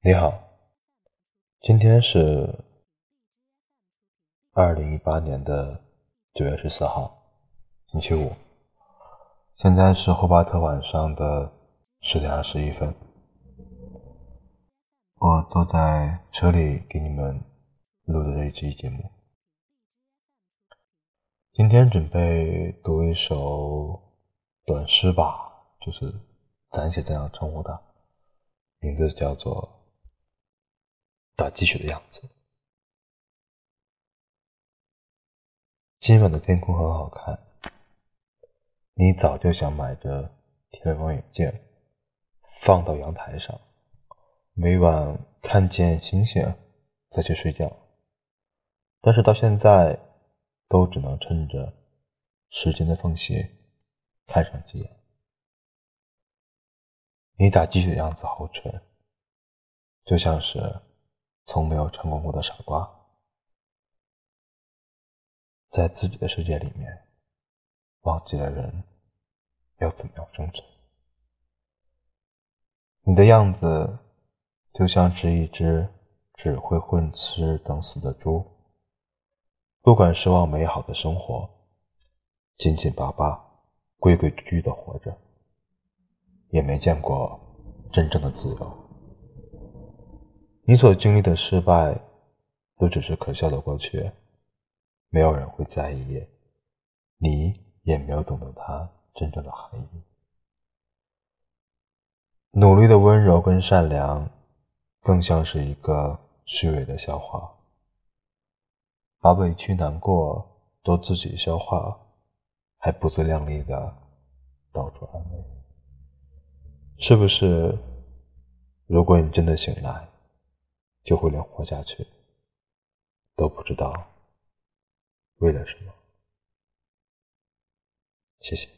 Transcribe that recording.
你好，今天是二零一八年的九月十四号，星期五。现在是霍巴特晚上的十点二十一分，我坐在车里给你们录的这一期节目。今天准备读一首短诗吧，就是暂且这样称呼它，名字叫做。打鸡血的样子。今晚的天空很好看，你早就想买着天文望远镜，放到阳台上，每晚看见星星再去睡觉。但是到现在，都只能趁着时间的缝隙看上几眼。你打鸡血的样子好蠢，就像是。从没有成功过的傻瓜，在自己的世界里面，忘记了人要怎么样生存。你的样子就像是一只只会混吃等死的猪，不管奢望美好的生活，紧紧巴巴、规规矩矩的活着，也没见过真正的自由。你所经历的失败，都只是可笑的过去，没有人会在意，你也没有懂得它真正的含义。努力的温柔跟善良，更像是一个虚伪的笑话，把委屈难过都自己消化，还不自量力的到处安慰，是不是？如果你真的醒来，就会连活下去都不知道为了什么。谢谢。